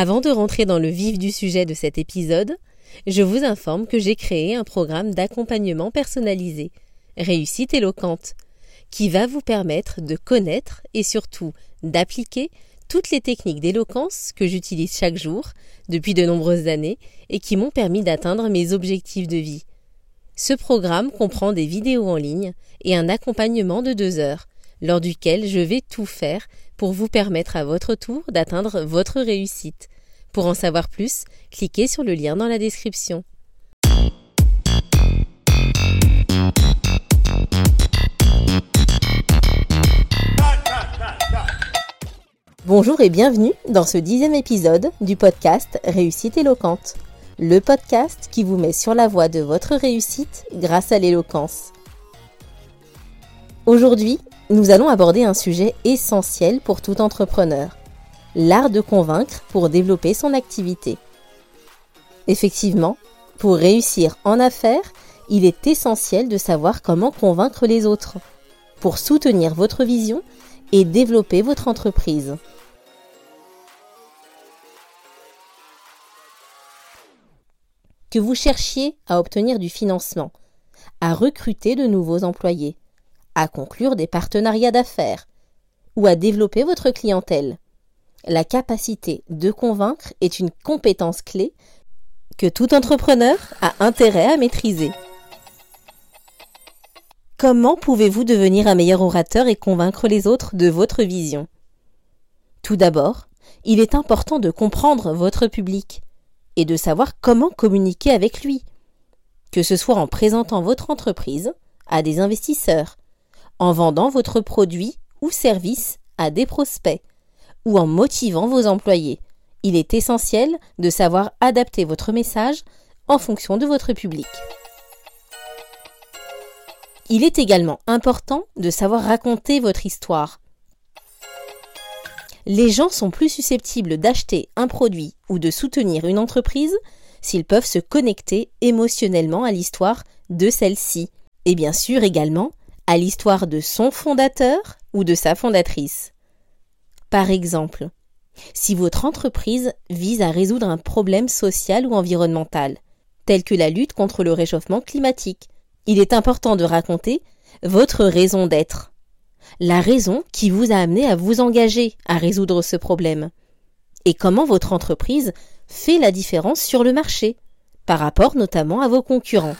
Avant de rentrer dans le vif du sujet de cet épisode, je vous informe que j'ai créé un programme d'accompagnement personnalisé, Réussite éloquente, qui va vous permettre de connaître et surtout d'appliquer toutes les techniques d'éloquence que j'utilise chaque jour depuis de nombreuses années et qui m'ont permis d'atteindre mes objectifs de vie. Ce programme comprend des vidéos en ligne et un accompagnement de deux heures, lors duquel je vais tout faire pour vous permettre à votre tour d'atteindre votre réussite. Pour en savoir plus, cliquez sur le lien dans la description. Bonjour et bienvenue dans ce dixième épisode du podcast Réussite éloquente, le podcast qui vous met sur la voie de votre réussite grâce à l'éloquence. Aujourd'hui, nous allons aborder un sujet essentiel pour tout entrepreneur, l'art de convaincre pour développer son activité. Effectivement, pour réussir en affaires, il est essentiel de savoir comment convaincre les autres, pour soutenir votre vision et développer votre entreprise. Que vous cherchiez à obtenir du financement, à recruter de nouveaux employés, à conclure des partenariats d'affaires ou à développer votre clientèle. La capacité de convaincre est une compétence clé que tout entrepreneur a intérêt à maîtriser. Comment pouvez-vous devenir un meilleur orateur et convaincre les autres de votre vision? Tout d'abord, il est important de comprendre votre public et de savoir comment communiquer avec lui, que ce soit en présentant votre entreprise à des investisseurs, en vendant votre produit ou service à des prospects ou en motivant vos employés. Il est essentiel de savoir adapter votre message en fonction de votre public. Il est également important de savoir raconter votre histoire. Les gens sont plus susceptibles d'acheter un produit ou de soutenir une entreprise s'ils peuvent se connecter émotionnellement à l'histoire de celle-ci. Et bien sûr également à l'histoire de son fondateur ou de sa fondatrice. Par exemple, si votre entreprise vise à résoudre un problème social ou environnemental, tel que la lutte contre le réchauffement climatique, il est important de raconter votre raison d'être, la raison qui vous a amené à vous engager à résoudre ce problème, et comment votre entreprise fait la différence sur le marché, par rapport notamment à vos concurrents.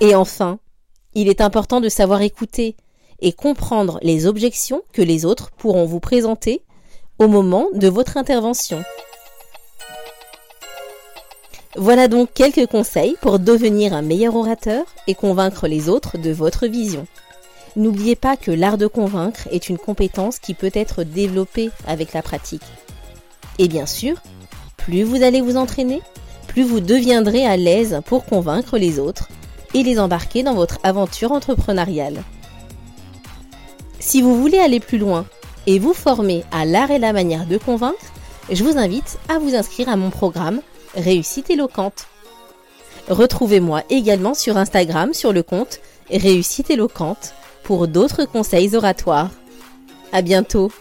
Et enfin, il est important de savoir écouter et comprendre les objections que les autres pourront vous présenter au moment de votre intervention. Voilà donc quelques conseils pour devenir un meilleur orateur et convaincre les autres de votre vision. N'oubliez pas que l'art de convaincre est une compétence qui peut être développée avec la pratique. Et bien sûr, plus vous allez vous entraîner, plus vous deviendrez à l'aise pour convaincre les autres et les embarquer dans votre aventure entrepreneuriale. Si vous voulez aller plus loin et vous former à l'art et la manière de convaincre, je vous invite à vous inscrire à mon programme Réussite éloquente. Retrouvez-moi également sur Instagram sur le compte Réussite éloquente pour d'autres conseils oratoires. À bientôt!